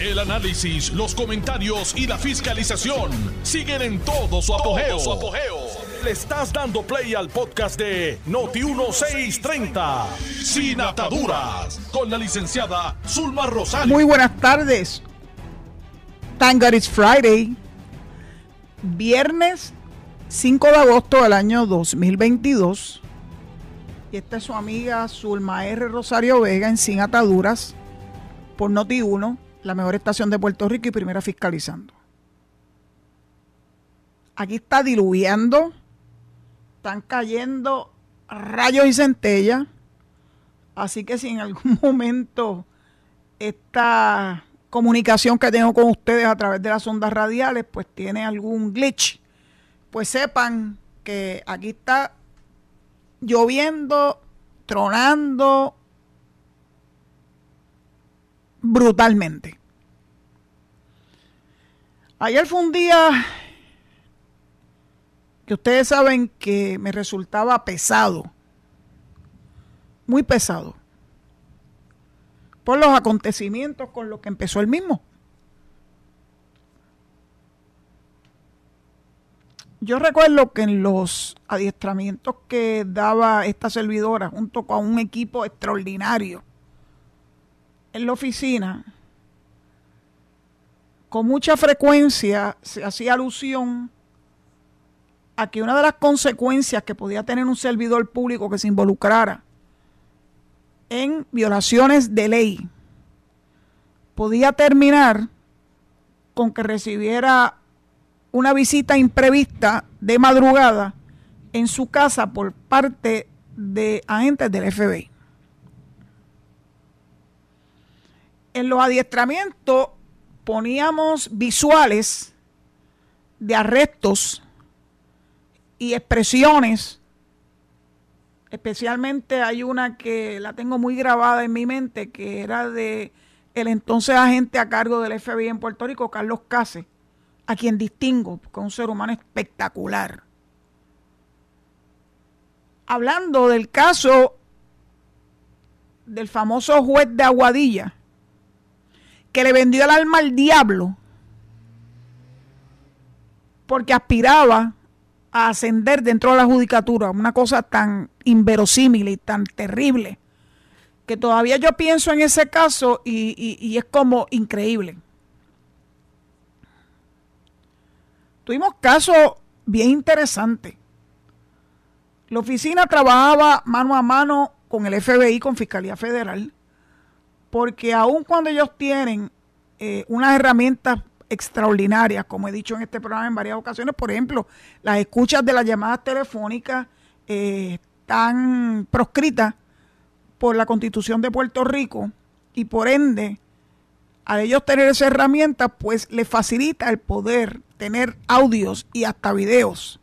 El análisis, los comentarios y la fiscalización siguen en todo su apogeo. Le estás dando play al podcast de Noti1630, Sin Ataduras, con la licenciada Zulma Rosario. Muy buenas tardes. Thank God it's Friday. Viernes 5 de agosto del año 2022. Y esta es su amiga Zulma R. Rosario Vega en Sin Ataduras por Noti1, la mejor estación de Puerto Rico y primera fiscalizando. Aquí está diluviando, están cayendo rayos y centellas. Así que si en algún momento esta comunicación que tengo con ustedes a través de las ondas radiales, pues tiene algún glitch, pues sepan que aquí está lloviendo, tronando brutalmente. Ayer fue un día que ustedes saben que me resultaba pesado, muy pesado, por los acontecimientos con los que empezó el mismo. Yo recuerdo que en los adiestramientos que daba esta servidora junto con un equipo extraordinario en la oficina, con mucha frecuencia se hacía alusión a que una de las consecuencias que podía tener un servidor público que se involucrara en violaciones de ley podía terminar con que recibiera una visita imprevista de madrugada en su casa por parte de agentes del FBI. En los adiestramientos poníamos visuales de arrestos y expresiones. Especialmente hay una que la tengo muy grabada en mi mente, que era de el entonces agente a cargo del FBI en Puerto Rico, Carlos Case a quien distingo como un ser humano espectacular. Hablando del caso del famoso juez de Aguadilla, que le vendió el alma al diablo porque aspiraba a ascender dentro de la judicatura, una cosa tan inverosímil y tan terrible, que todavía yo pienso en ese caso y, es como increíble. Tuvimos casos bien interesantes. La oficina trabajaba mano a mano con el FBI, con Fiscalía Federal, porque aun cuando ellos tienen eh, unas herramientas extraordinarias, como he dicho en este programa en varias ocasiones, por ejemplo, las escuchas de las llamadas telefónicas eh, están proscritas por la Constitución de Puerto Rico y por ende, al ellos tener esa herramienta, pues les facilita el poder tener audios y hasta videos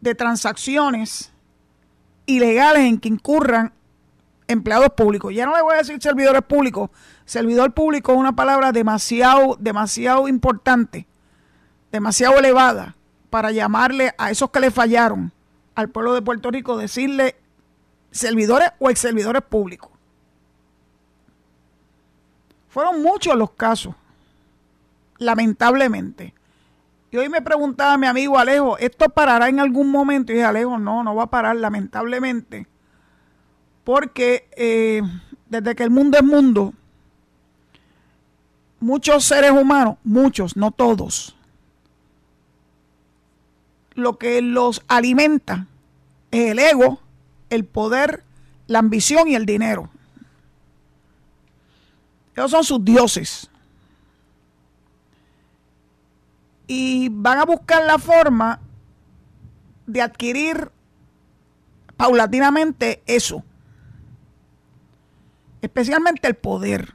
de transacciones ilegales en que incurran empleados públicos. Ya no le voy a decir servidores públicos. Servidor público es una palabra demasiado, demasiado importante, demasiado elevada para llamarle a esos que le fallaron al pueblo de Puerto Rico, decirle servidores o ex servidores públicos. Fueron muchos los casos, lamentablemente. Y hoy me preguntaba mi amigo Alejo, ¿esto parará en algún momento? Y dije, Alejo, no, no va a parar, lamentablemente. Porque eh, desde que el mundo es mundo, muchos seres humanos, muchos, no todos, lo que los alimenta es el ego, el poder, la ambición y el dinero. Esos son sus dioses y van a buscar la forma de adquirir paulatinamente eso, especialmente el poder.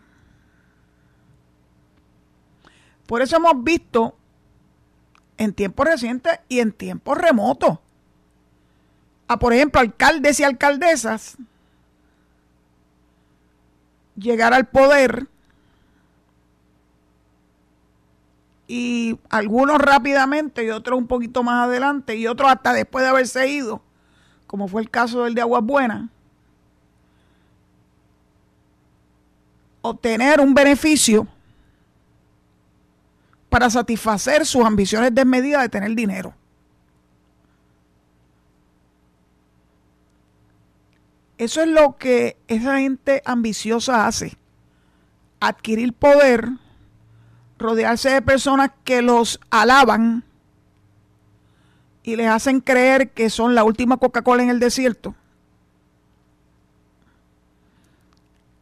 Por eso hemos visto en tiempos recientes y en tiempos remotos a, por ejemplo, alcaldes y alcaldesas llegar al poder y algunos rápidamente y otros un poquito más adelante y otros hasta después de haberse ido, como fue el caso del de Aguas Buenas, obtener un beneficio para satisfacer sus ambiciones desmedidas de tener dinero. Eso es lo que esa gente ambiciosa hace. Adquirir poder, rodearse de personas que los alaban y les hacen creer que son la última Coca-Cola en el desierto.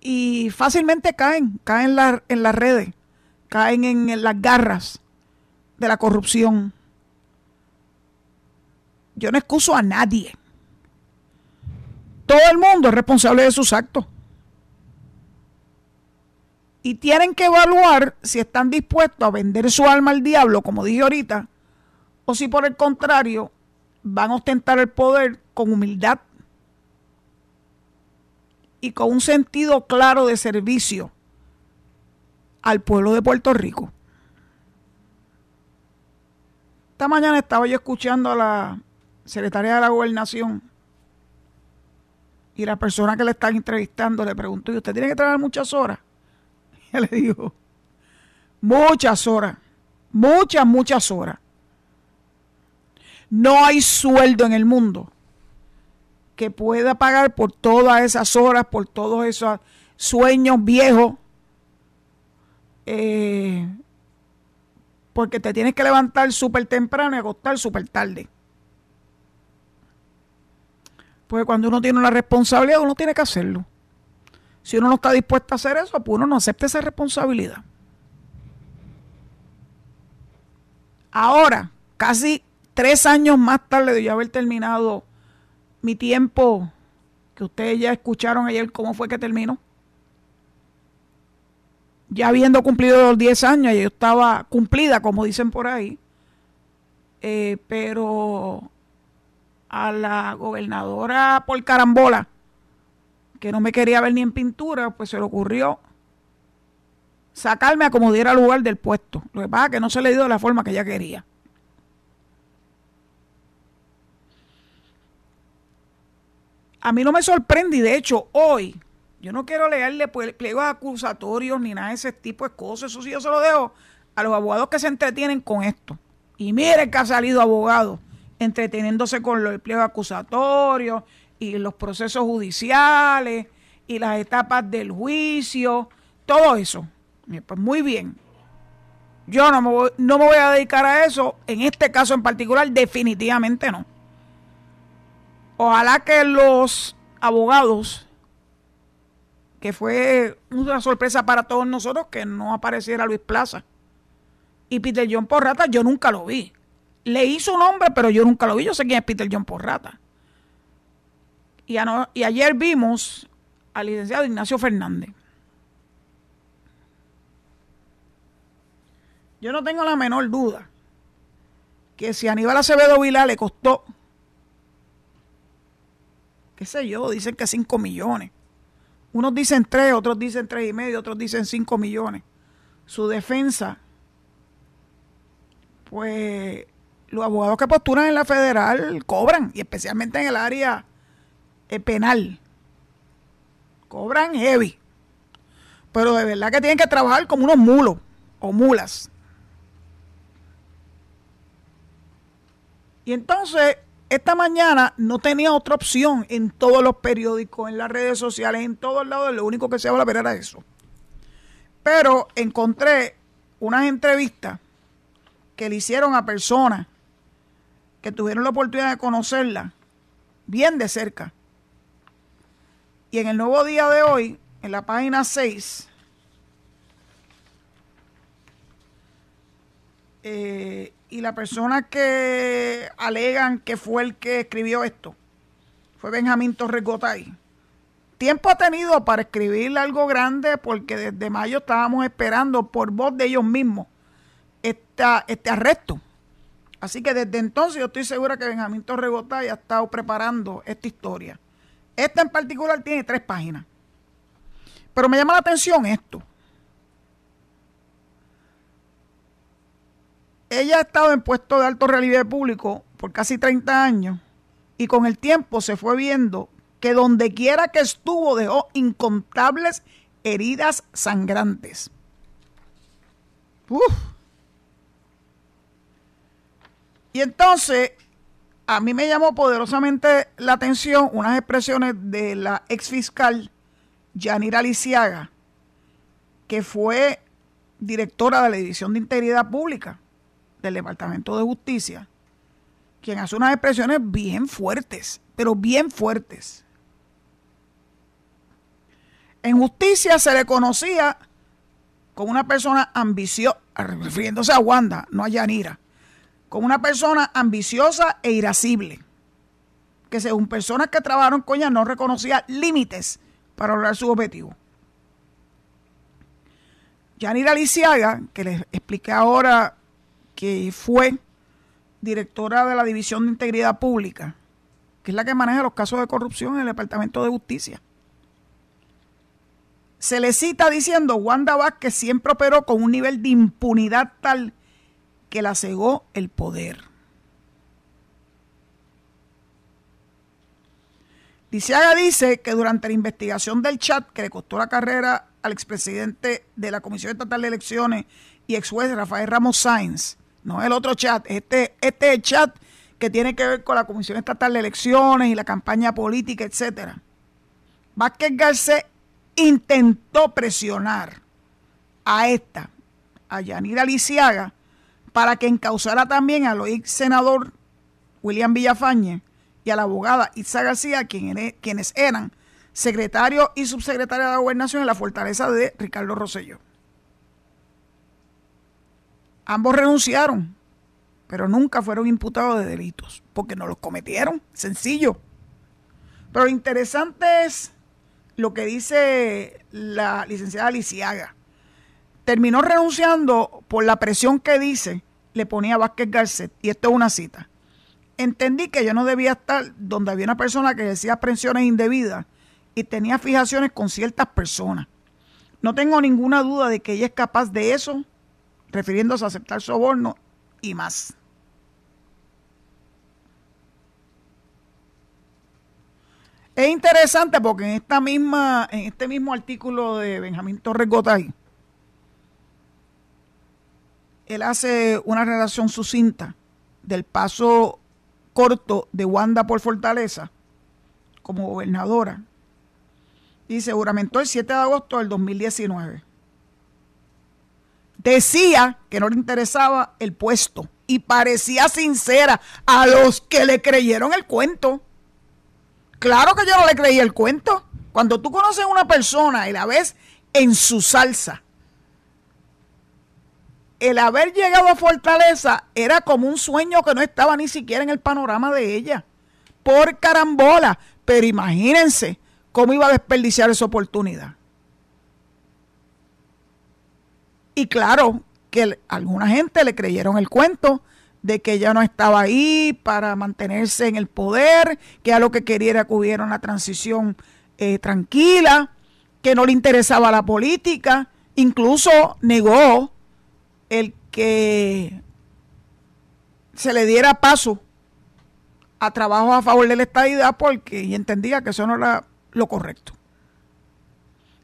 Y fácilmente caen, caen en las redes, caen en las garras de la corrupción. Yo no excuso a nadie. Todo el mundo es responsable de sus actos. Y tienen que evaluar si están dispuestos a vender su alma al diablo, como dije ahorita, o si por el contrario van a ostentar el poder con humildad y con un sentido claro de servicio al pueblo de Puerto Rico. Esta mañana estaba yo escuchando a la secretaria de la gobernación y la persona que le están entrevistando le preguntó, ¿y usted tiene que trabajar muchas horas? Y le dijo, muchas horas, muchas, muchas horas. No hay sueldo en el mundo que pueda pagar por todas esas horas, por todos esos sueños viejos, eh, porque te tienes que levantar súper temprano y acostar súper tarde. Porque cuando uno tiene una responsabilidad, uno tiene que hacerlo. Si uno no está dispuesto a hacer eso, pues uno no acepta esa responsabilidad. Ahora, casi tres años más tarde de yo haber terminado mi tiempo, que ustedes ya escucharon ayer cómo fue que terminó. Ya habiendo cumplido los 10 años, yo estaba cumplida, como dicen por ahí. Eh, pero a la gobernadora por carambola, que no me quería ver ni en pintura, pues se le ocurrió sacarme a como diera lugar del puesto. Lo que pasa es que no se le dio de la forma que ella quería. A mí no me sorprende y de hecho hoy yo no quiero leerle pliegos acusatorios ni nada de ese tipo de cosas. Eso sí yo se lo dejo a los abogados que se entretienen con esto. Y miren que ha salido abogado entreteniéndose con los pliegos acusatorios y los procesos judiciales y las etapas del juicio, todo eso. Pues muy bien. Yo no me, voy, no me voy a dedicar a eso, en este caso en particular, definitivamente no. Ojalá que los abogados, que fue una sorpresa para todos nosotros que no apareciera Luis Plaza y Peter John Porrata, yo nunca lo vi. Leí su nombre, pero yo nunca lo vi. Yo sé quién es Peter John Porrata. Y, y ayer vimos al licenciado Ignacio Fernández. Yo no tengo la menor duda que si Aníbal Acevedo Vilá le costó, qué sé yo, dicen que 5 millones. Unos dicen 3, otros dicen tres y medio, otros dicen 5 millones. Su defensa, pues los abogados que postulan en la federal cobran, y especialmente en el área eh, penal. Cobran heavy. Pero de verdad que tienen que trabajar como unos mulos o mulas. Y entonces, esta mañana no tenía otra opción en todos los periódicos, en las redes sociales, en todos lados. Lo único que se habla era eso. Pero encontré unas entrevistas que le hicieron a personas que tuvieron la oportunidad de conocerla bien de cerca. Y en el nuevo día de hoy, en la página 6, eh, y la persona que alegan que fue el que escribió esto fue Benjamín Torres Gotay. Tiempo ha tenido para escribir algo grande porque desde mayo estábamos esperando por voz de ellos mismos esta, este arresto. Así que desde entonces yo estoy segura que Benjamín Torregotay ha estado preparando esta historia. Esta en particular tiene tres páginas. Pero me llama la atención esto. Ella ha estado en puesto de alto relieve público por casi 30 años y con el tiempo se fue viendo que donde quiera que estuvo dejó incontables heridas sangrantes. Uf. Y entonces, a mí me llamó poderosamente la atención unas expresiones de la ex fiscal Yanira Lisiaga, que fue directora de la División de Integridad Pública del Departamento de Justicia, quien hace unas expresiones bien fuertes, pero bien fuertes. En justicia se le conocía como una persona ambiciosa, refiriéndose a Wanda, no a Yanira, como una persona ambiciosa e irascible, que según personas que trabajaron con ella no reconocía límites para lograr su objetivo. Yanira Lisiaga, que les expliqué ahora que fue directora de la División de Integridad Pública, que es la que maneja los casos de corrupción en el Departamento de Justicia. Se le cita diciendo, Wanda Vázquez siempre operó con un nivel de impunidad tal que la cegó el poder. Lisiaga dice que durante la investigación del chat que le costó la carrera al expresidente de la Comisión Estatal de Elecciones y ex juez Rafael Ramos Sáenz, no el otro chat, este, este chat que tiene que ver con la Comisión Estatal de Elecciones y la campaña política, etcétera. Vázquez Garcés intentó presionar a esta, a Yanira Lisiaga, para que encausara también al hoy senador William Villafañe y a la abogada Itza García, quienes eran secretario y subsecretario de la gobernación en la fortaleza de Ricardo Rosselló. Ambos renunciaron, pero nunca fueron imputados de delitos, porque no los cometieron, sencillo. Pero lo interesante es lo que dice la licenciada Lisiaga. Terminó renunciando por la presión que dice le ponía Vázquez Garcet, y esto es una cita. Entendí que yo no debía estar donde había una persona que decía presiones indebidas y tenía fijaciones con ciertas personas. No tengo ninguna duda de que ella es capaz de eso, refiriéndose a aceptar soborno y más. Es interesante porque en esta misma, en este mismo artículo de Benjamín Torres Gotay, él hace una relación sucinta del paso corto de Wanda por Fortaleza como gobernadora y se juramentó el 7 de agosto del 2019. Decía que no le interesaba el puesto y parecía sincera a los que le creyeron el cuento. Claro que yo no le creí el cuento. Cuando tú conoces a una persona y la ves en su salsa, el haber llegado a Fortaleza era como un sueño que no estaba ni siquiera en el panorama de ella. Por carambola. Pero imagínense, ¿Cómo iba a desperdiciar esa oportunidad? Y claro que alguna gente le creyeron el cuento de que ella no estaba ahí para mantenerse en el poder, que a lo que quería era que hubiera una transición eh, tranquila, que no le interesaba la política, incluso negó el que se le diera paso a trabajo a favor de la estadidad porque entendía que eso no era lo correcto.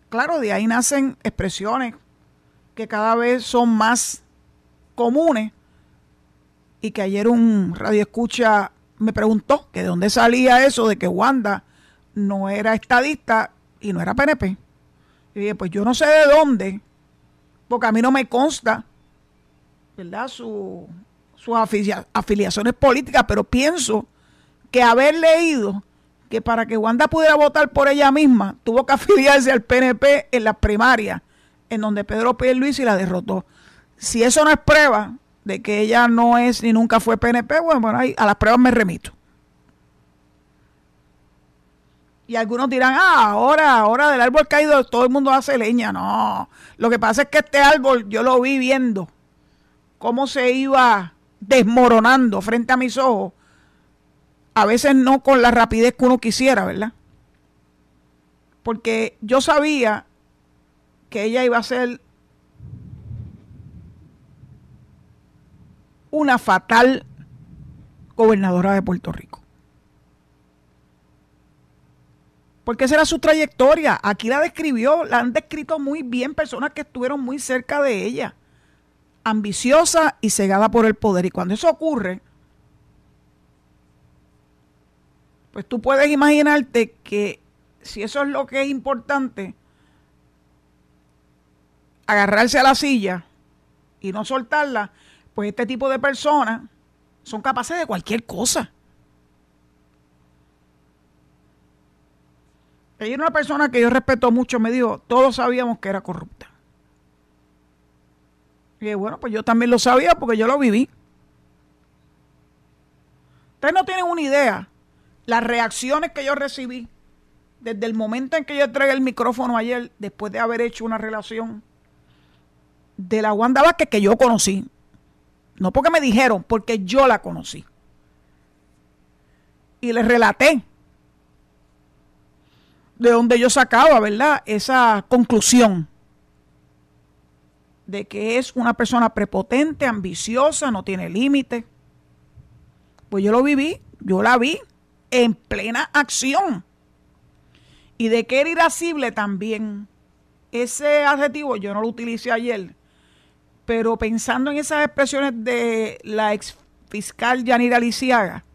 Claro, de ahí nacen expresiones que cada vez son más comunes y que ayer un radio escucha me preguntó que de dónde salía eso de que Wanda no era estadista y no era PNP. Y dije, pues yo no sé de dónde, porque a mí no me consta, ¿verdad? Su, sus afiliaciones políticas, pero pienso que haber leído que para que Wanda pudiera votar por ella misma, tuvo que afiliarse al PNP en las primarias, en donde Pedro Pierluisi la derrotó. Si eso no es prueba de que ella no es ni nunca fue PNP, bueno, bueno ahí, a las pruebas me remito. Y algunos dirán, ah, ahora, ahora del árbol caído todo el mundo hace leña. No, lo que pasa es que este árbol yo lo vi viendo cómo se iba desmoronando frente a mis ojos a veces no con la rapidez que uno quisiera, ¿verdad? Porque yo sabía que ella iba a ser una fatal gobernadora de Puerto Rico. Porque esa era su trayectoria. Aquí la describió, la han descrito muy bien personas que estuvieron muy cerca de ella. Ambiciosa y cegada por el poder. Y cuando eso ocurre, Pues tú puedes imaginarte que si eso es lo que es importante, agarrarse a la silla y no soltarla, pues este tipo de personas son capaces de cualquier cosa. Ella era una persona que yo respeto mucho, me dijo, todos sabíamos que era corrupta. Y bueno, pues yo también lo sabía porque yo lo viví. Ustedes no tienen una idea las reacciones que yo recibí desde el momento en que yo entregué el micrófono ayer, después de haber hecho una relación de la Wanda Vázquez que yo conocí. No porque me dijeron, porque yo la conocí. Y les relaté de donde yo sacaba, ¿verdad? Esa conclusión de que es una persona prepotente, ambiciosa, no tiene límite. Pues yo lo viví, yo la vi en plena acción. Y de que era irascible también. Ese adjetivo yo no lo utilicé ayer, pero pensando en esas expresiones de la ex fiscal Yanira Lisiaga,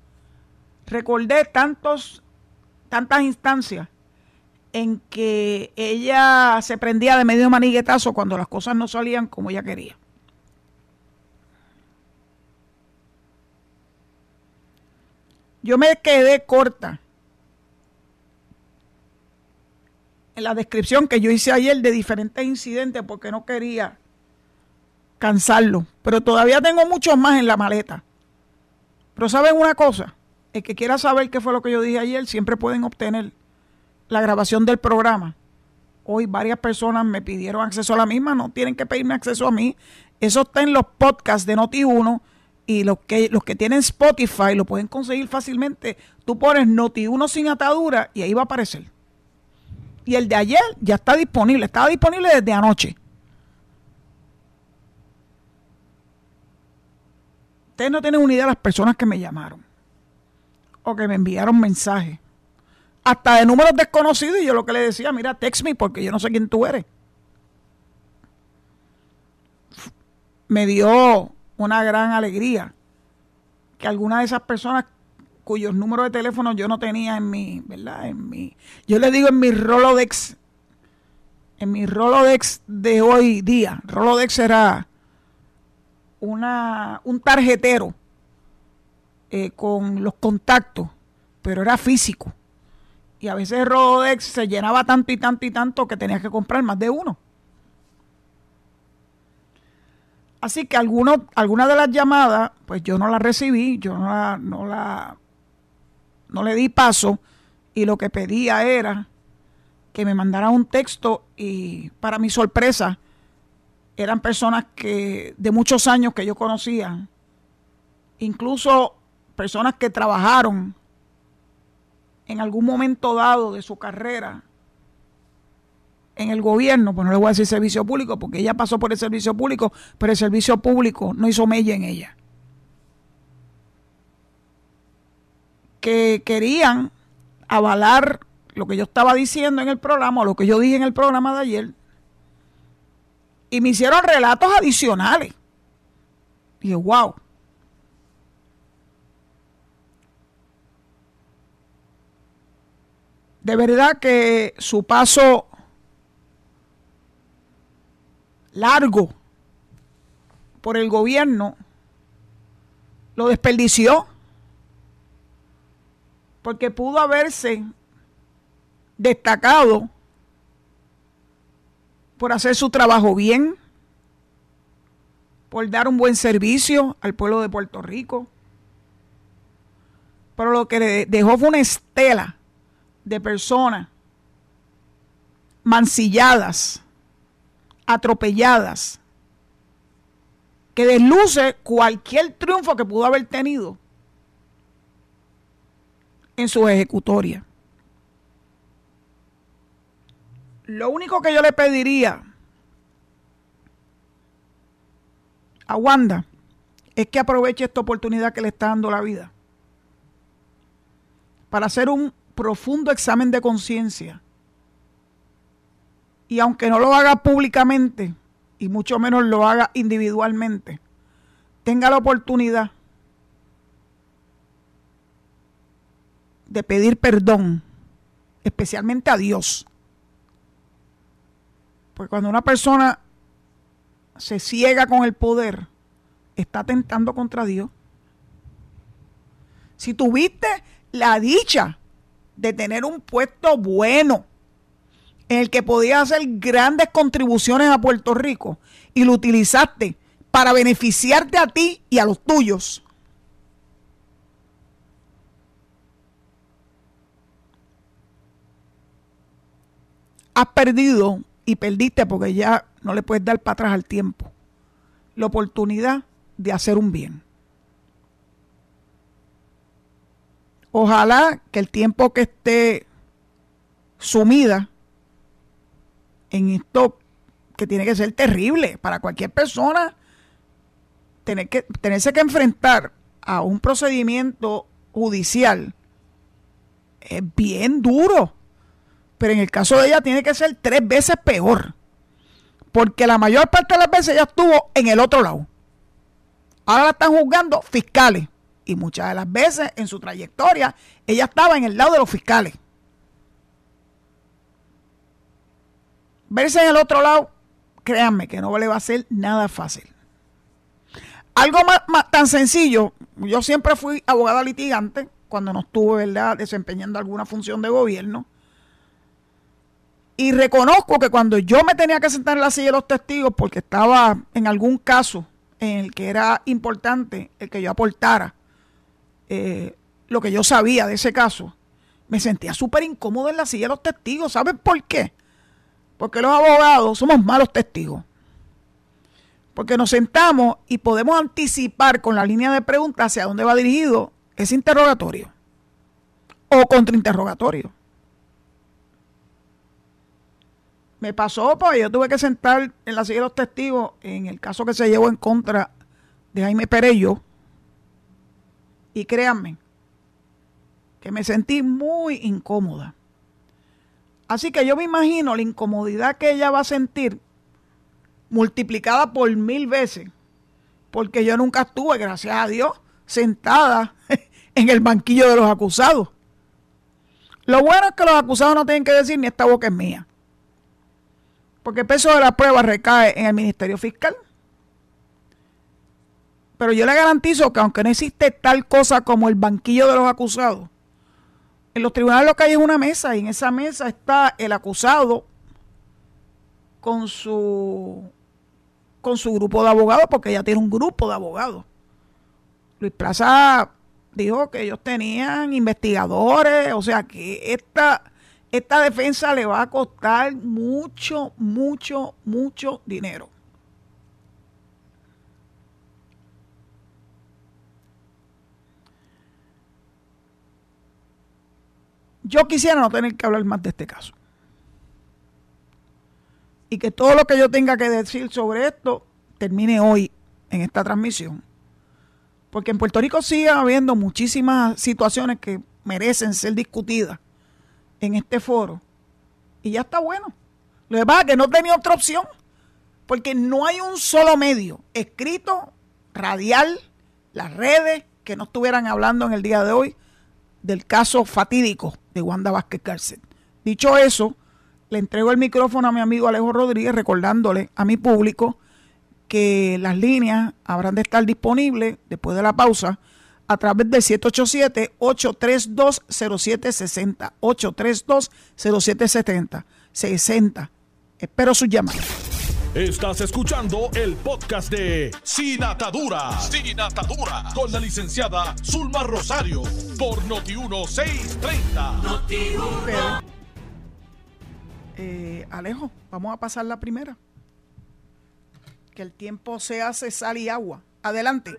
recordé tantos, tantas instancias en que ella se prendía de medio maniguetazo cuando las cosas no salían como ella quería. Yo me quedé corta en la descripción que yo hice ayer de diferentes incidentes porque no quería cansarlo. Pero todavía tengo muchos más en la maleta. Pero ¿saben una cosa? El que quiera saber qué fue lo que yo dije ayer, siempre pueden obtener la grabación del programa. Hoy varias personas me pidieron acceso a la misma, no tienen que pedirme acceso a mí. Eso está en los podcasts de Noti1 y los que, los que tienen Spotify lo pueden conseguir fácilmente. Tú pones Noti1 sin atadura y ahí va a aparecer. Y el de ayer ya está disponible, estaba disponible desde anoche. No tienen una idea de las personas que me llamaron o que me enviaron mensajes hasta de números desconocidos y yo lo que le decía, mira, text me porque yo no sé quién tú eres. Me dio una gran alegría que alguna de esas personas cuyos números de teléfono yo no tenía en mi, ¿verdad? En mi, yo le digo en mi Rolodex, en mi Rolodex de hoy día, Rolodex era una, un tarjetero eh, con los contactos, pero era físico y a veces Rodex se llenaba tanto y tanto y tanto que tenías que comprar más de uno. Así que algunos, algunas de las llamadas, pues yo no las recibí, yo no la, no la, no le di paso y lo que pedía era que me mandara un texto y para mi sorpresa eran personas que de muchos años que yo conocía, incluso personas que trabajaron en algún momento dado de su carrera en el gobierno, pues no le voy a decir servicio público, porque ella pasó por el servicio público, pero el servicio público no hizo mella en ella. Que querían avalar lo que yo estaba diciendo en el programa, o lo que yo dije en el programa de ayer, y me hicieron relatos adicionales. Y wow. de verdad que su paso largo por el gobierno lo desperdició porque pudo haberse destacado por hacer su trabajo bien, por dar un buen servicio al pueblo de Puerto Rico. Pero lo que le dejó fue una estela de personas mancilladas, atropelladas, que desluce cualquier triunfo que pudo haber tenido en su ejecutoria. Lo único que yo le pediría a Wanda es que aproveche esta oportunidad que le está dando la vida para hacer un profundo examen de conciencia y aunque no lo haga públicamente y mucho menos lo haga individualmente, tenga la oportunidad de pedir perdón, especialmente a Dios. Porque cuando una persona se ciega con el poder, está tentando contra Dios. Si tuviste la dicha de tener un puesto bueno en el que podías hacer grandes contribuciones a Puerto Rico y lo utilizaste para beneficiarte a ti y a los tuyos, has perdido y perdiste porque ya no le puedes dar para atrás al tiempo la oportunidad de hacer un bien. Ojalá que el tiempo que esté sumida en esto que tiene que ser terrible para cualquier persona, tener que, tenerse que enfrentar a un procedimiento judicial es bien duro. Pero en el caso de ella tiene que ser tres veces peor. Porque la mayor parte de las veces ella estuvo en el otro lado. Ahora la están juzgando fiscales. Y muchas de las veces en su trayectoria ella estaba en el lado de los fiscales. Verse en el otro lado, créanme que no le va a ser nada fácil. Algo más, tan sencillo, yo siempre fui abogada litigante cuando no estuve ¿verdad? desempeñando alguna función de gobierno. Y reconozco que cuando yo me tenía que sentar en la silla de los testigos porque estaba en algún caso en el que era importante el que yo aportara eh, lo que yo sabía de ese caso, me sentía súper incómodo en la silla de los testigos. ¿Saben por qué? Porque los abogados somos malos testigos. Porque nos sentamos y podemos anticipar con la línea de preguntas hacia dónde va dirigido ese interrogatorio o contrainterrogatorio. Me pasó, pues yo tuve que sentar en la silla de los testigos en el caso que se llevó en contra de Jaime Perello. Y créanme, que me sentí muy incómoda. Así que yo me imagino la incomodidad que ella va a sentir multiplicada por mil veces, porque yo nunca estuve, gracias a Dios, sentada en el banquillo de los acusados. Lo bueno es que los acusados no tienen que decir ni esta boca es mía porque el peso de la prueba recae en el Ministerio Fiscal. Pero yo le garantizo que aunque no existe tal cosa como el banquillo de los acusados, en los tribunales lo que hay es una mesa y en esa mesa está el acusado con su con su grupo de abogados, porque ella tiene un grupo de abogados. Luis Plaza dijo que ellos tenían investigadores, o sea que esta esta defensa le va a costar mucho, mucho, mucho dinero. Yo quisiera no tener que hablar más de este caso. Y que todo lo que yo tenga que decir sobre esto termine hoy en esta transmisión. Porque en Puerto Rico sigue habiendo muchísimas situaciones que merecen ser discutidas en este foro. Y ya está bueno. Lo que pasa es que no tenía otra opción, porque no hay un solo medio escrito, radial, las redes, que no estuvieran hablando en el día de hoy del caso fatídico de Wanda Vázquez Cárcel. Dicho eso, le entrego el micrófono a mi amigo Alejo Rodríguez, recordándole a mi público que las líneas habrán de estar disponibles después de la pausa a través del 787-832-0760. 832-0770. 60. Espero su llamada. Estás escuchando el podcast de Sin Atadura. Sin Atadura. Con la licenciada Zulma Rosario. Por Noti1630. Eh, Alejo, vamos a pasar la primera. Que el tiempo se hace sal y agua. Adelante.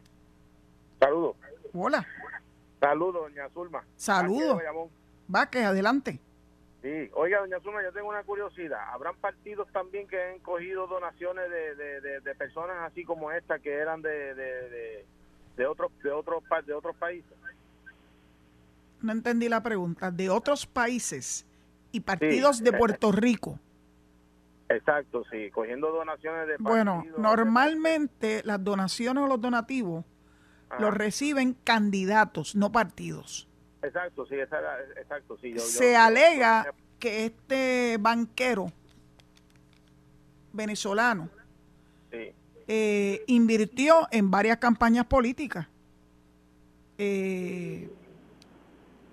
Saludos. Hola. Saludos, doña Zulma. Saludos. que adelante. Sí, oiga, doña Zulma, yo tengo una curiosidad. ¿Habrán partidos también que han cogido donaciones de, de, personas así como esta que eran de, de, de, otros de otros de otros países? No entendí la pregunta. De otros países y partidos de Puerto Rico. Exacto, sí, cogiendo donaciones de Bueno, normalmente las donaciones o los donativos los reciben candidatos, no partidos. Exacto, sí, exacto, sí. Se alega que este banquero venezolano eh, invirtió en varias campañas políticas. Eh,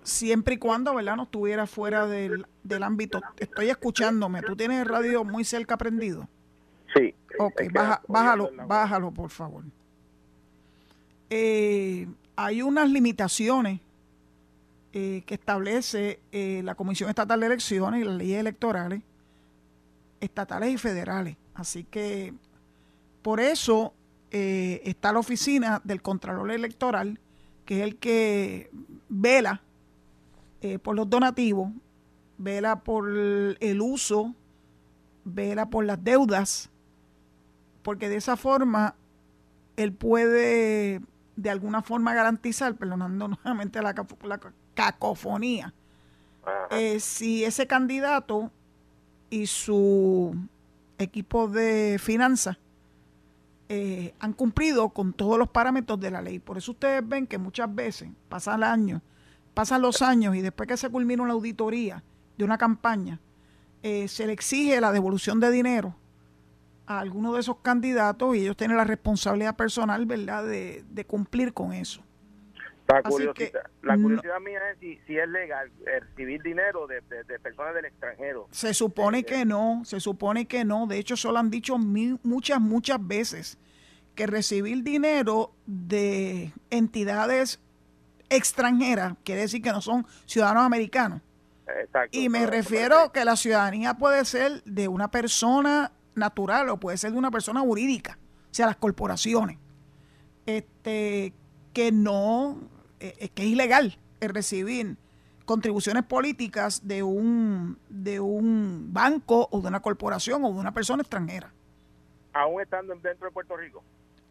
siempre y cuando, ¿verdad?, no estuviera fuera del, del ámbito. Estoy escuchándome. ¿Tú tienes el radio muy cerca prendido? Sí. Ok, bájalo, bájalo, por favor. Eh, hay unas limitaciones eh, que establece eh, la Comisión Estatal de Elecciones y las leyes electorales estatales y federales. Así que por eso está la oficina del Contralor Electoral, que es el que vela por los donativos, vela por el uso, vela por las deudas, porque de esa forma él puede de alguna forma garantizar, perdonando nuevamente la, cacofonía, eh, si ese candidato y su equipo de finanzas eh, han cumplido con todos los parámetros de la ley. Por eso ustedes ven que muchas veces pasan el año, pasan los años y después que se culmina una auditoría de una campaña, eh, se le exige la devolución de dinero a alguno de esos candidatos y ellos tienen la responsabilidad personal, ¿verdad?, de, cumplir con eso. La curiosidad, la curiosidad mía es si, es legal eh, recibir dinero de, personas del extranjero. Se supone eh, que no, se supone que no. De hecho, eso lo han dicho muchas, muchas veces, que recibir dinero de entidades extranjeras quiere decir que no son ciudadanos americanos. Exacto, y me refiero que la ciudadanía puede ser de una persona natural o puede ser de una persona jurídica, o sea, las corporaciones, este, que no, eh, que es ilegal el recibir contribuciones políticas de un, de un banco o de una corporación o de una persona extranjera. Aún estando dentro de Puerto Rico.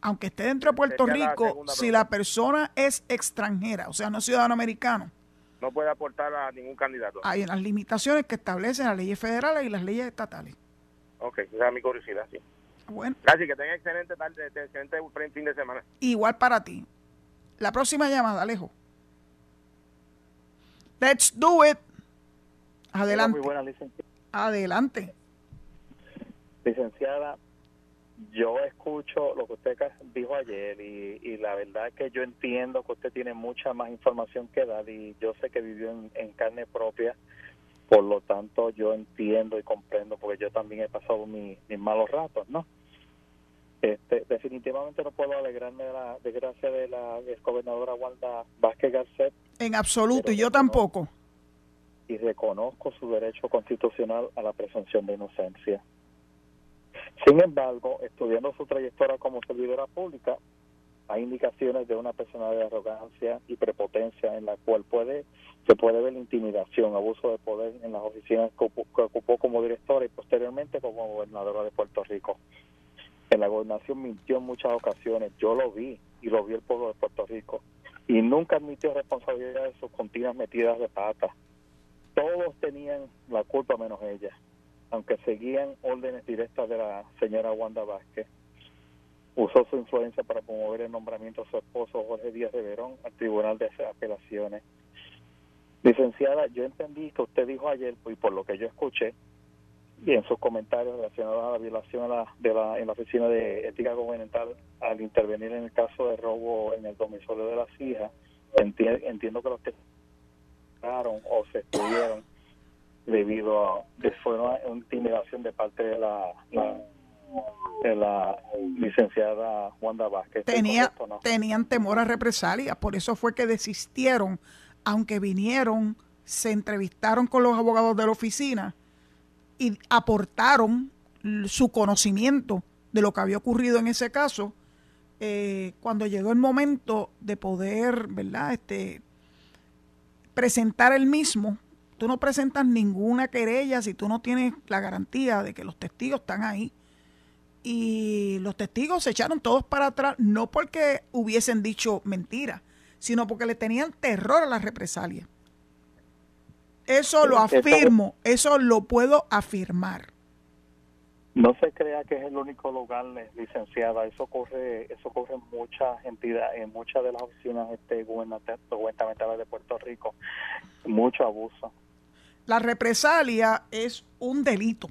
Aunque esté dentro de Puerto Rico, si la persona es extranjera, o sea, no ciudadano americano, no puede aportar a ningún candidato. Hay unas limitaciones que establecen las leyes federales y las leyes estatales. Ok, esa es mi curiosidad, sí. Bueno. Gracias, que tenga excelente tarde, excelente fin de semana. Igual para ti. La próxima llamada, Alejo. Let's do it. Adelante. Muy buena, licenciada. Adelante. Licenciada, yo escucho lo que usted dijo ayer y, y, la verdad es que yo entiendo que usted tiene mucha más información que dar y yo sé que vivió en carne propia por lo tanto, yo entiendo y comprendo, porque yo también he pasado mis, malos ratos, ¿no? Este, definitivamente no puedo alegrarme de la desgracia de la gobernadora Wanda Vázquez Garcet. En absoluto, y yo tampoco. Y reconozco su derecho constitucional a la presunción de inocencia. Sin embargo, estudiando su trayectoria como servidora pública, hay indicaciones de una persona de arrogancia y prepotencia en la cual puede se puede ver intimidación, abuso de poder en las oficinas que, ocupó como directora y posteriormente como gobernadora de Puerto Rico. En la gobernación mintió en muchas ocasiones, yo lo vi y lo vi el pueblo de Puerto Rico y nunca admitió responsabilidad de sus continuas metidas de pata. Todos tenían la culpa menos ella, aunque seguían órdenes directas de la señora Wanda Vázquez usó su influencia para promover el nombramiento de su esposo Jorge Díaz de Verón al Tribunal de Apelaciones. Licenciada, yo entendí que usted dijo ayer, y por lo que yo escuché, y en sus comentarios relacionados a la violación de la, en la Oficina de Ética Gubernamental al intervenir en el caso de robo en el domicilio de las hijas, entiendo que los que o se estuvieron debido a que fue una intimidación de parte de la la licenciada Wanda Vázquez. Tenía, Tenían temor a represalias, por eso fue que desistieron, aunque vinieron, se entrevistaron con los abogados de la oficina y aportaron su conocimiento de lo que había ocurrido en ese caso. Eh, cuando llegó el momento de poder, ¿verdad? Este, presentar el mismo, tú no presentas ninguna querella si tú no tienes la garantía de que los testigos están ahí y los testigos se echaron todos para atrás, no porque hubiesen dicho mentira, sino porque le tenían terror a la represalia. Eso lo afirmo, eso lo puedo afirmar. No se crea que es el único lugar, licenciada. Eso ocurre, eso ocurre en muchas entidades, en muchas de las oficinas este, gubernamentales de Puerto Rico. Mucho abuso. La represalia es un delito.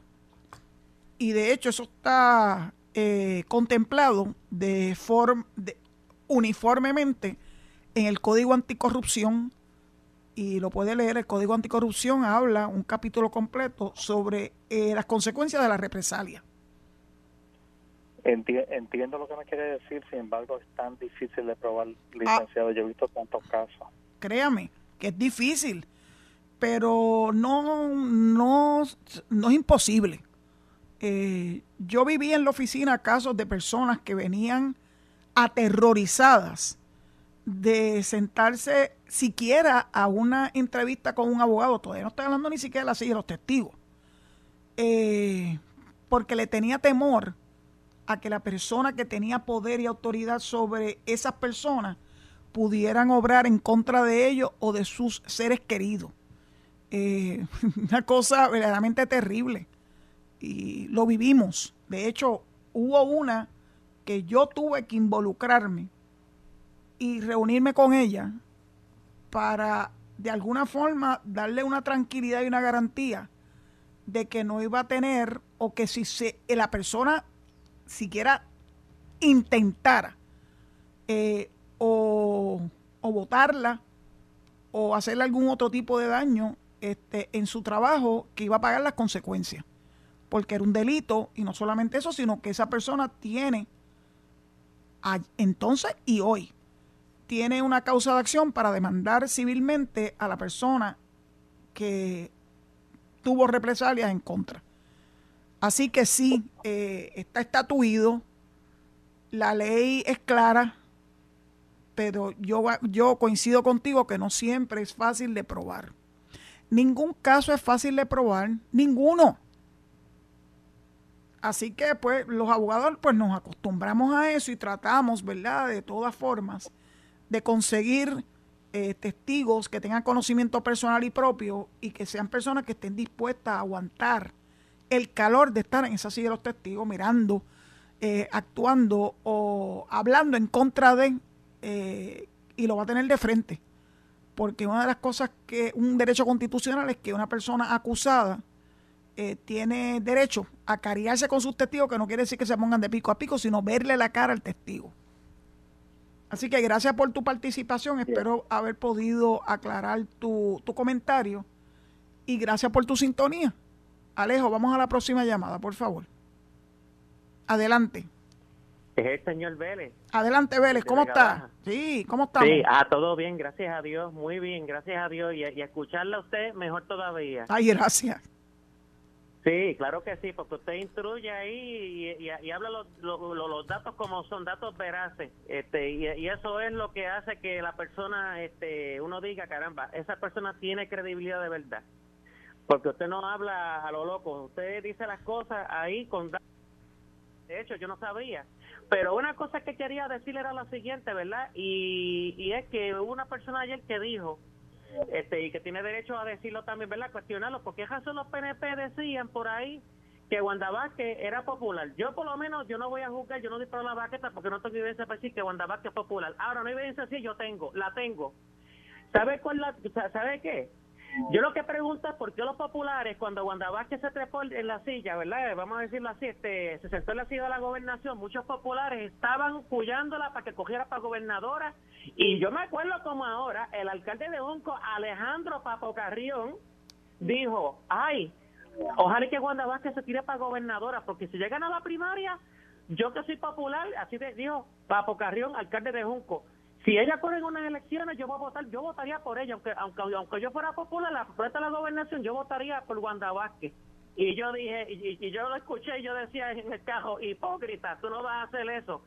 Y de hecho eso está eh, contemplado de, forma de uniformemente en el Código Anticorrupción y lo puede leer, el Código Anticorrupción habla un capítulo completo sobre eh, las consecuencias de la represalia. entiendo lo que me quiere decir, sin embargo es tan difícil de probar, licenciado. Yo he visto tantos casos. Créame que es difícil, pero no, no, no es imposible. Eh, yo viví en la oficina casos de personas que venían aterrorizadas de sentarse siquiera a una entrevista con un abogado, todavía no estoy hablando ni siquiera de la silla de los testigos, eh, porque le tenía temor a que la persona que tenía poder y autoridad sobre esas personas pudieran obrar en contra de ellos o de sus seres queridos. Eh, una cosa verdaderamente terrible. Y lo vivimos. De hecho, hubo una que yo tuve que involucrarme y reunirme con ella para de alguna forma darle una tranquilidad y una garantía de que no iba a tener o que si se, la persona siquiera intentara eh, o, o votarla o hacerle algún otro tipo de daño este, en su trabajo, que iba a pagar las consecuencias. Porque era un delito y no solamente eso, sino que esa persona tiene entonces y hoy tiene una causa de acción para demandar civilmente a la persona que tuvo represalias en contra. Así que sí, eh, está estatuido, la ley es clara, pero yo, yo coincido contigo que no siempre es fácil de probar. Ningún caso es fácil de probar, ninguno. Así que pues los abogados pues nos acostumbramos a eso y tratamos, ¿verdad? De todas formas de conseguir eh, testigos que tengan conocimiento personal y propio y que sean personas que estén dispuestas a aguantar el calor de estar en esa silla de los testigos mirando, eh, actuando o hablando en contra de eh, y lo va a tener de frente. Porque una de las cosas que un derecho constitucional es que una persona acusada tiene derecho a cariarse con sus testigos, que no quiere decir que se pongan de pico a pico, sino verle la cara al testigo. Así que gracias por tu participación. Espero haber podido aclarar tu, tu comentario. Y gracias por tu sintonía. Alejo, vamos a la próxima llamada, por favor. Adelante. Es el señor Vélez. Adelante, Vélez, ¿cómo está? Sí, ¿cómo está? Sí, a ah, todo bien, gracias a Dios, muy bien, gracias a Dios. Y, y escucharla a usted, mejor todavía. Ay, gracias. Sí, claro que sí, porque usted instruye ahí y, habla los datos como son, datos veraces, este, y, eso es lo que hace que la persona, este, uno diga, caramba, esa persona tiene credibilidad de verdad, porque usted no habla a lo loco, usted dice las cosas ahí con datos. De hecho, yo no sabía, pero una cosa que quería decirle era la siguiente, ¿verdad? Y, y es que hubo una persona ayer que dijo este y que tiene derecho a decirlo también, ¿verdad? Cuestionarlo, porque son los PNP decían por ahí que Wanda era popular. Yo por lo menos, yo no voy a juzgar, yo no disparo la baqueta porque no tengo evidencia para decir que Wanda es popular. Ahora, no hay evidencia así, yo tengo, la tengo. ¿Sabe cuál la, qué? Yo lo que pregunto es por qué los populares, cuando Wanda se trepó en la silla, ¿verdad? Vamos a decirlo así, este, se sentó en la silla de la gobernación, muchos populares estaban cuyándola para que cogiera para gobernadora. Y yo me acuerdo como ahora, el alcalde de Unco, Alejandro Papo Carrión, dijo, ay, ojalá que Wanda Vázquez se tire para gobernadora, porque si llegan a la primaria, yo que soy popular, así dijo Papo Carrión, alcalde de Junco, si ella corre en unas elecciones, yo voy a votar, yo votaría por ella, aunque aunque, aunque yo fuera popular, la propuesta de la gobernación, yo votaría por Wanda Vázquez. Y yo dije, y, yo lo escuché y yo decía en el cajo, hipócrita, tú no vas a hacer eso.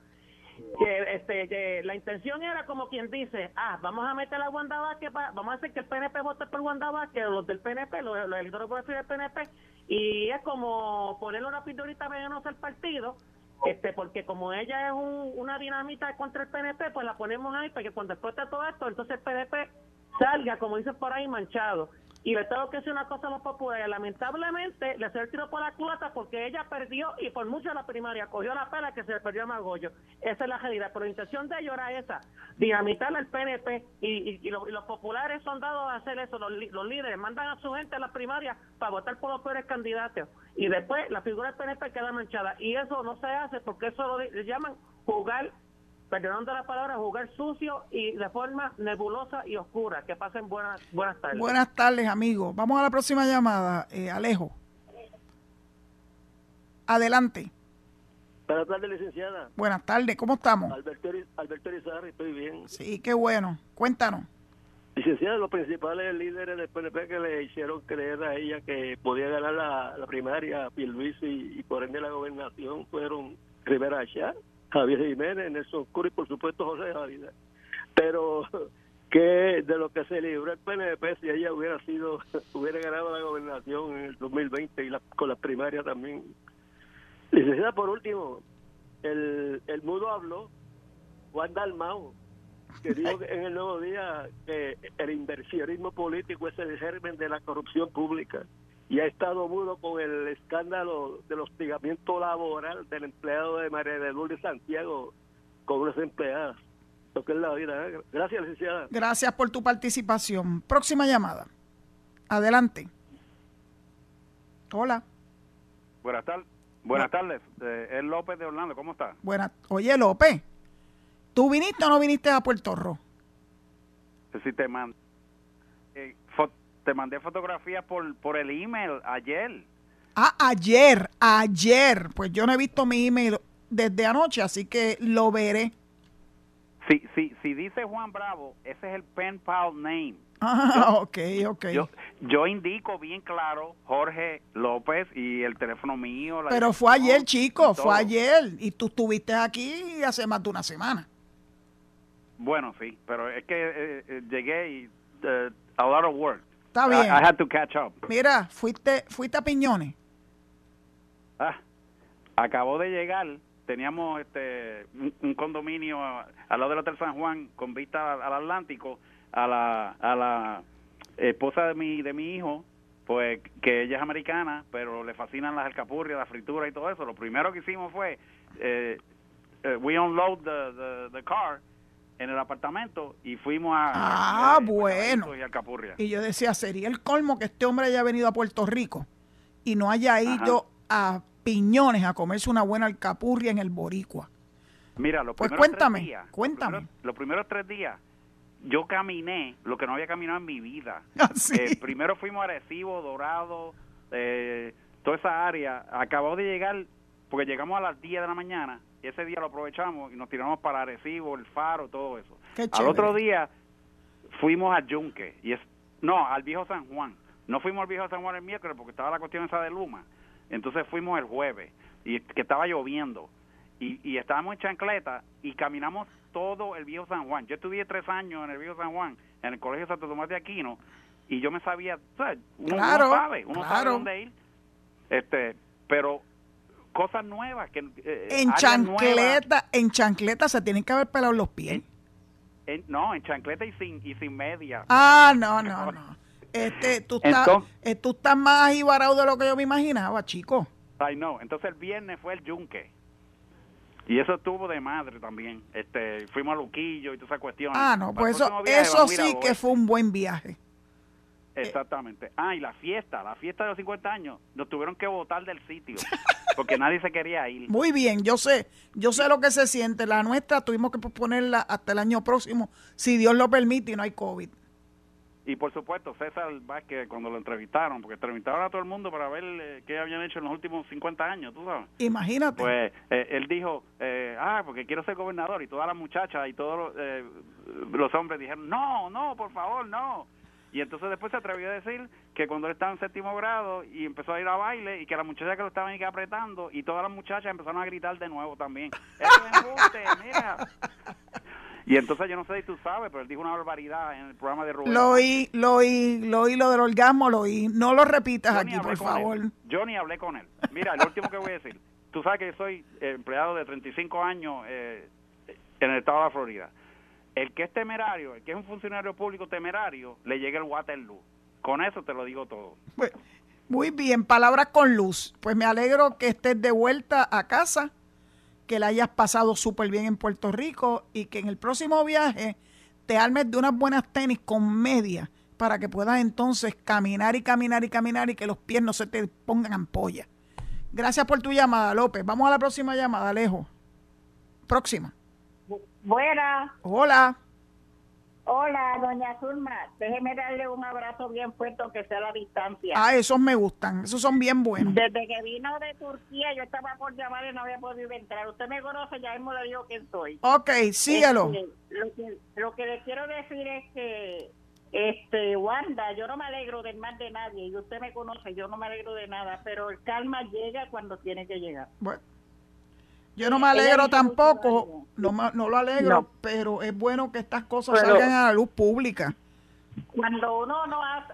Que, este, que la intención era como quien dice, ah, vamos a meter a Wanda Vázquez, vamos a hacer que el PNP vote por Wanda Vázquez, los del PNP, los, los electores del PNP, y es como ponerle una pindorita venenosa al partido, este porque como ella es una dinamita contra el PNP, pues la ponemos ahí para que cuando explote todo esto, entonces el PNP salga, como dicen por ahí, manchado. Y le tengo que decir una cosa a los populares. Lamentablemente, le se el tiro por la culata porque ella perdió y por mucho la primaria cogió la pela que se le perdió a Magollo. Esa es la realidad. Pero la intención de ellos era esa: dinamitar al PNP. Y, y, los, populares son dados a hacer eso. Los, los, líderes mandan a su gente a la primaria para votar por los peores candidatos. Y después la figura del PNP queda manchada. Y eso no se hace porque eso lo llaman jugar perdonando la palabra, jugar sucio y de forma nebulosa y oscura. Que pasen buenas, buenas tardes. Buenas tardes, amigos. Vamos a la próxima llamada. Eh, Alejo. Adelante. Buenas tardes, licenciada. Buenas tardes, ¿cómo estamos? Alberto, Alberto estoy bien. Sí, qué bueno. Cuéntanos. Licenciada, los principales líderes del PNP que le hicieron creer a ella que podía ganar la, primaria, Pierluisi y, y por ende la gobernación fueron Rivera Chá Javier Jiménez, Nelson Curi y por supuesto José Javier. Pero que de lo que se libró el PNP si ella hubiera sido, hubiera ganado la gobernación en el 2020 y con las primarias también. Licenciada, por último, el, el mudo habló, Juan Dalmao, que dijo en el nuevo día que el inversionismo político es el germen de la corrupción pública y ha estado mudo con el escándalo del hostigamiento laboral del empleado de María de Lourdes Santiago con unas empleadas. Lo que es la vida. ¿eh? Gracias, licenciada. Gracias por tu participación. Próxima llamada. Adelante. Hola. Buenas tardes. Buenas tardes. Eh, es López de Orlando. ¿Cómo está? Buenas. Oye, López, ¿tú viniste o no viniste a Puerto Rico? Sí, te. Eh, te mandé fotografías por, por el email ayer. Ah, ayer, ayer. Pues yo no he visto mi email desde anoche, así que lo veré. Si, si, si dice Juan Bravo, ese es el pen pal name. Ah, ok, ok. Yo, yo, indico bien claro Jorge López y el teléfono mío. Pero fue ayer, chico, fue ayer. Y tú estuviste aquí hace más de una semana. Bueno, sí, pero es que eh, eh, llegué y uh, a lot of work. Está bien. I, had to catch up. Mira, fuiste, fuiste a Piñones. Ah, acabó de llegar. Teníamos este un, condominio al lado del Hotel San Juan con vista al, Atlántico. A la, a la esposa de mi, de mi hijo, pues que ella es americana, pero le fascinan las alcapurrias, la fritura y todo eso. Lo primero que hicimos fue, eh, eh we unload the, the, the car en el apartamento y fuimos a... Ah, bueno. Y, yo decía, sería el colmo que este hombre haya venido a Puerto Rico y no haya ido a Piñones a comerse una buena alcapurria en el Boricua. Mira, lo pues cuéntame, días, cuéntame. Los primeros, tres días yo caminé lo que no había caminado en mi vida. Ah, eh, primero fuimos a Arecibo, Dorado, eh, toda esa área. Acabó de llegar, porque llegamos a las 10 de la mañana ese día lo aprovechamos y nos tiramos para Arecibo, el Faro, todo eso. al otro día fuimos a Yunque, y es, no, al Viejo San Juan. No fuimos al Viejo San Juan el miércoles porque estaba la cuestión esa de Luma. Entonces fuimos el jueves, y que estaba lloviendo. Y, y estábamos en chancleta y caminamos todo el Viejo San Juan. Yo estudié tres años en el Viejo San Juan, en el Colegio Santo Tomás de Aquino, y yo me sabía, Uno, sabe, uno sabe dónde ir. Este, pero cosas nuevas que eh, en chancleta en chancleta se tienen que haber pelado los pies. No en chancleta y sin y sin media. Ah no no no. Este tú estás eh, tú estás más ibarado de lo que yo me imaginaba chico. Ay no. Entonces el viernes fue el yunque. Y eso estuvo de madre también. Este fuimos a Luquillo y toda esa cuestión ah no pues eso eso sí que fue un buen viaje Exactamente. Ah, y la fiesta, la fiesta de los 50 años, nos tuvieron que votar del sitio porque nadie se quería ir. Muy bien, yo sé, yo sé lo que se siente. La nuestra tuvimos que posponerla hasta el año próximo, si Dios lo permite y no hay COVID. Y por supuesto, César Vázquez, cuando lo entrevistaron, porque entrevistaron a todo el mundo para ver eh, qué habían hecho en los últimos 50 años, tú sabes. Imagínate. Pues eh, él dijo, eh, ah, porque quiero ser gobernador, y todas las muchachas y todos los hombres dijeron, no, no, por favor, no y entonces después se atrevió a decir que cuando él estaba en séptimo grado y empezó a ir a baile y que las muchachas que lo estaban ahí apretando y todas las muchachas empezaron a gritar de nuevo también. Eso es mira. Y entonces yo no sé si tú sabes, pero él dijo una barbaridad en el programa de Rubén. Lo oí, lo oí, lo oí, lo del orgasmo, lo oí. No lo repitas aquí, por favor. Yo ni hablé con él. Mira, lo último que voy a decir. Tú sabes que yo soy empleado de 35 años eh, en el estado de la Florida el que es temerario, el que es un funcionario público temerario, le llega el Waterloo. Con eso te lo digo todo. Pues, muy bien, palabras con luz. Pues me alegro que estés de vuelta a casa, que la hayas pasado súper bien en Puerto Rico y que en el próximo viaje te armes de unas buenas tenis con media para que puedas entonces caminar y caminar y caminar y que los pies no se te pongan ampolla. Gracias por tu llamada, López. Vamos a la próxima llamada, Alejo. Próxima. Buena. Hola. Hola, doña Zulma. Déjeme darle un abrazo bien fuerte, que sea a la distancia. Ah, esos me gustan. Esos son bien buenos. Desde que vino de Turquía, yo estaba por llamar y no había podido entrar. Usted me conoce, ya mismo le digo quién soy. Ok, síguelo. Este, lo, que, lo que le quiero decir es que, este, Wanda, yo no me alegro del mal de nadie. Y usted me conoce, yo no me alegro de nada. Pero el calma llega cuando tiene que llegar. Bueno. Yo no me alegro tampoco, no, no lo alegro, pero es bueno que estas cosas salgan a la luz pública. Cuando uno no hace,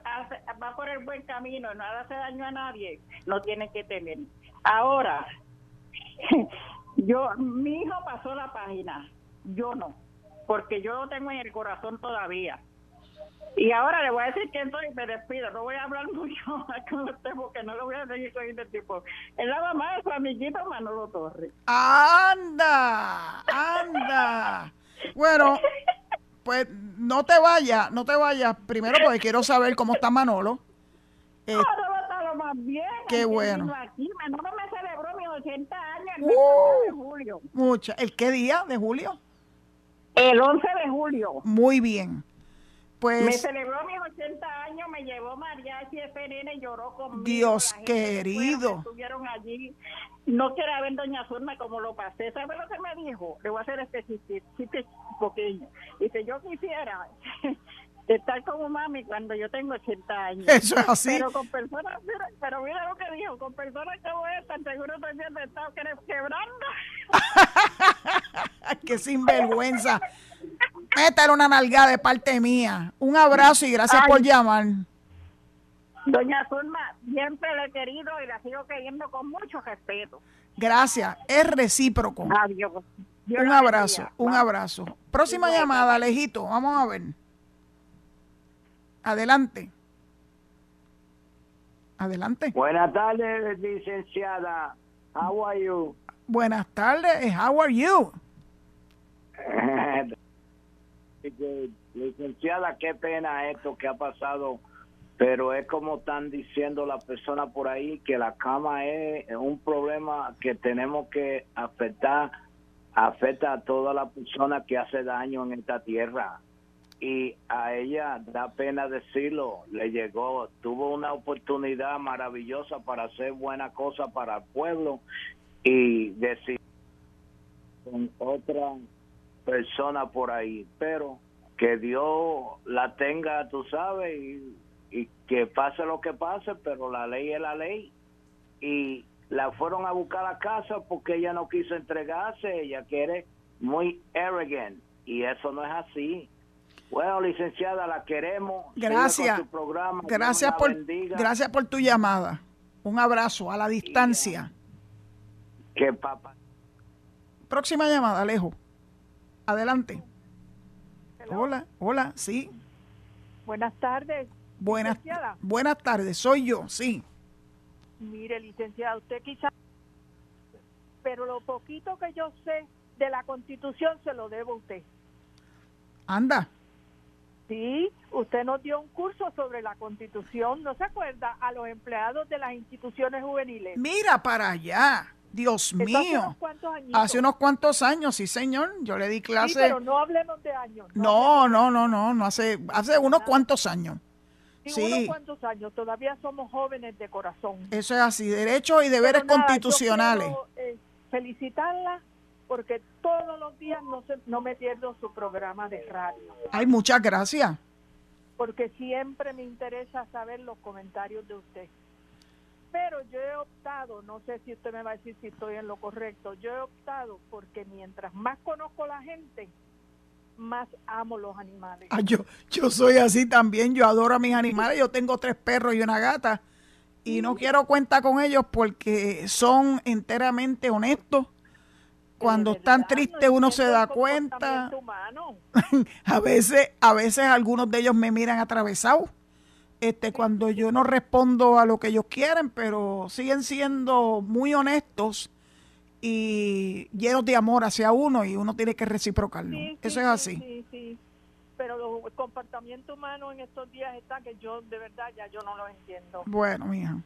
va por el buen camino, no hace daño a nadie, no tiene que temer. Ahora, yo, mi hijo pasó la página, yo no, porque yo lo tengo en el corazón todavía. Y ahora le voy a decir que estoy me despido. No voy a hablar mucho más con usted porque no lo voy a seguir con este tipo. Es la mamá de su amiguito Manolo Torres. ¡Anda! ¡Anda! Bueno, pues no te vayas, no te vayas. Primero porque quiero saber cómo está Manolo. Eh, Manolo está lo más bien. Qué bueno. Aquí. Manolo me celebró mis 80 años el uh, de julio. Mucha. ¿El qué día de julio? El 11 de julio. Muy bien. Pues, me celebró mis 80 años, me llevó mariachi FNN y lloró conmigo. Dios querido. Estuvieron allí. No quiero ver doña Zulma como lo pasé. ¿Sabe lo que me dijo? Le voy a hacer este chiste, chiste pequeño. Dice, yo quisiera estar como mami cuando yo tengo 80 años. Eso es así. Pero con personas, mira, pero mira lo que dijo, con personas como esta, seguro también te estado quebrando. ¡Qué sinvergüenza! Métale una nalgada de parte mía. Un abrazo y gracias por llamar. Doña Zulma, siempre le he querido y la sigo queriendo con mucho respeto. Gracias, es recíproco. Adiós. un abrazo, un abrazo. Próxima llamada, Lejito, vamos a ver. Adelante. Adelante. Buenas tardes, licenciada. How are you? Buenas tardes, how are you? licenciada, qué pena esto que ha pasado, pero es como están diciendo las personas por ahí que la cama es un problema que tenemos que afectar, afecta a toda la persona que hace daño en esta tierra. Y a ella da pena decirlo, le llegó, tuvo una oportunidad maravillosa para hacer buena cosa para el pueblo y decir con otra persona por ahí, pero que Dios la tenga, tú sabes, y, que pase lo que pase, pero la ley es la ley. Y la fueron a buscar a casa porque ella no quiso entregarse, ella quiere muy arrogant, y eso no es así. Bueno, licenciada, la queremos. Gracias. gracias por, gracias por tu llamada. Un abrazo a la distancia. Que papá. Próxima llamada, Alejo. Adelante. Hola, hola, sí. Buenas tardes. Buenas, buenas tardes, soy yo, sí. Mire, licenciada, usted quizá, pero lo poquito que yo sé de la Constitución se lo debo a usted. Anda. Sí, usted nos dio un curso sobre la Constitución, ¿no se acuerda? A los empleados de las instituciones juveniles. Mira para allá. Dios mío. Hace unos cuantos años, sí, señor. Yo le di clase. Sí, pero no hablemos de años. No, no, no, no, no, hace, hace unos cuantos años. Sí, unos cuantos años. Todavía somos jóvenes de corazón. Eso es así, derechos y deberes constitucionales. Eh, felicitarla porque todos los días no, se, no me pierdo su programa de radio. Ay, muchas gracias. Porque siempre me interesa saber los comentarios de usted. Pero yo he optado, no sé si usted me va a decir si estoy en lo correcto, yo he optado porque mientras más conozco a la gente, más amo los animales. Ah, yo, yo soy así también, yo adoro a mis animales, yo tengo tres perros y una gata y no quiero cuenta con ellos porque son enteramente honestos. Cuando están tristes uno se da cuenta. a veces, a veces algunos de ellos me miran atravesado este, cuando yo no respondo a lo que ellos quieren, pero siguen siendo muy honestos y llenos de amor hacia uno y uno tiene que reciprocarlo. Sí, sí, Eso es sí, así. Sí, sí. Pero los- el comportamiento humano en estos días está que yo de verdad ya yo no lo entiendo. Bueno, mija,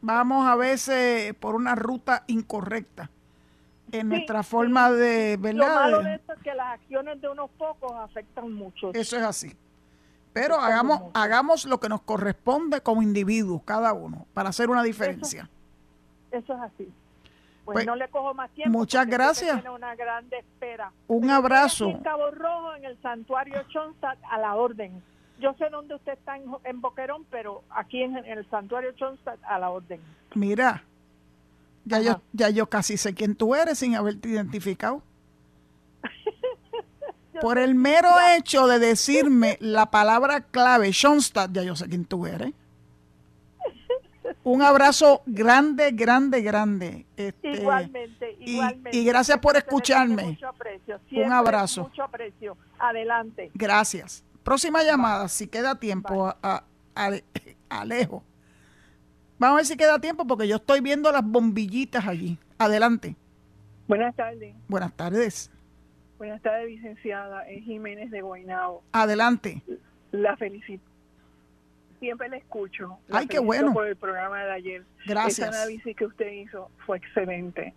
vamos a veces por una ruta incorrecta en nuestra forma de, Lo malo de ¿verdad? esto es que las acciones de unos pocos afectan mucho. Eso es así. Pero Afectan hagamos, mucho. hagamos lo que nos corresponde como individuos, cada uno, para hacer una diferencia. Eso es así. Pues, Pues, no le cojo más tiempo. muchas gracias. Tiene una grande espera. Un Pero abrazo. En Cabo Rojo, en el santuario Chonstad, a la orden. Yo sé dónde usted está en, en Boquerón, pero aquí en, en el santuario Chonstad, a la orden. Mira, ya yo, ya yo casi sé quién tú eres sin haberte identificado. Por el mero hecho de decirme la palabra clave, Schoenstatt, ya yo sé quién tú eres. Un abrazo grande, grande, grande. Este, igualmente, igualmente. y gracias por escucharme. Mucho aprecio. Siempre abrazo. Mucho aprecio. Adelante. Gracias. Próxima llamada, si queda tiempo, a, a- Ale- Alejo. Vamos a ver si queda tiempo porque yo estoy viendo las bombillitas allí. Adelante. Buenas tardes. Buenas tardes. Buenas tardes, licenciada. Es Jiménez de Guaynabo. Adelante. La felicito. Siempre la escucho. La Ay, qué bueno. por el programa de ayer. Gracias. Ese análisis que usted hizo fue excelente.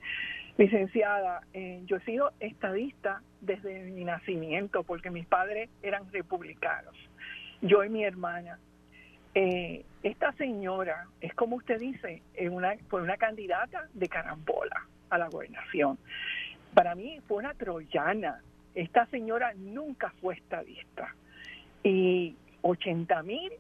Licenciada, eh, yo he sido estadista desde mi nacimiento porque mis padres eran republicanos. Yo y mi hermana. Eh, esta señora es como usted dice, es una, fue una candidata de carambola a la gobernación. Para mí fue una troyana. Esta señora nunca fue estadista. Y 80 mil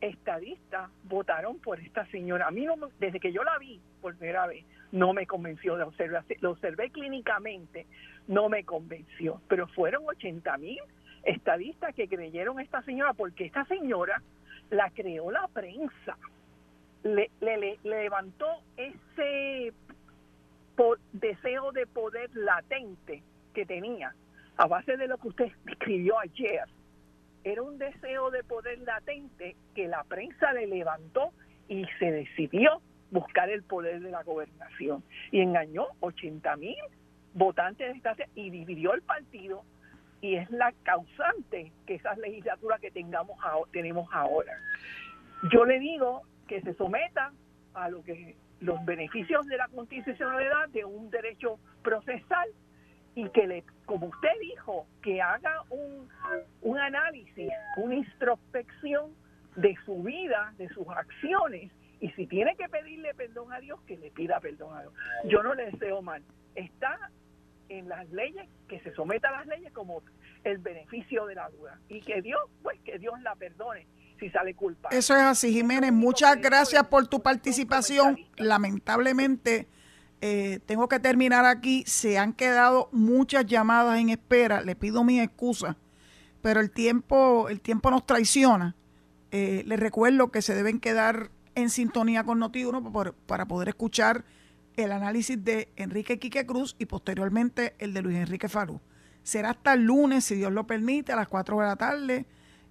estadistas votaron por esta señora. A mí, no desde que yo la vi por primera vez, no me convenció. Lo observé, lo observé clínicamente, no me convenció. Pero fueron 80 mil estadistas que creyeron esta señora porque esta señora la creó la prensa. Le, le- le- le levantó ese deseo de poder latente que tenía a base de lo que usted escribió ayer. Era un deseo de poder latente que la prensa le levantó y se decidió buscar el poder de la gobernación. Y engañó 80 mil votantes de esta y dividió el partido y es la causante que esas legislaturas que tengamos tenemos ahora. Yo le digo que se someta a lo que los beneficios de la constitucionalidad de un derecho procesal y que le, como usted dijo, que haga un, un análisis, una introspección de su vida, de sus acciones, y si tiene que pedirle perdón a Dios, que le pida perdón a Dios. Yo no le deseo mal. Está en las leyes, que se someta a las leyes como el beneficio de la duda. Y que Dios, pues que Dios la perdone si sale culpable. Eso es así, Jiménez. Muchas gracias por tu participación. Lamentablemente, eh, tengo que terminar aquí. Se han quedado muchas llamadas en espera. Le pido mi excusa, pero el tiempo, el tiempo nos traiciona. Eh, les recuerdo que se deben quedar en sintonía con Noti1 por- para poder escuchar el análisis de Enrique Quique Cruz y posteriormente el de Luis Enrique Falú. Será hasta el lunes, si Dios lo permite, a las 4 de la tarde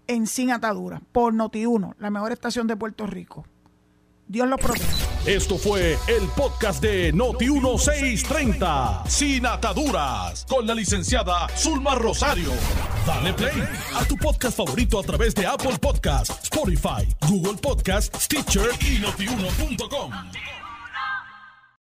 en Sin Atadura, por Noti1, la mejor estación de Puerto Rico. Dios lo proteja. Esto fue el podcast de Noti1630, Sin Ataduras, con la licenciada Zulma Rosario. Dale play a tu podcast favorito a través de Apple Podcasts, Spotify, Google Podcasts, Stitcher y notiuno.com.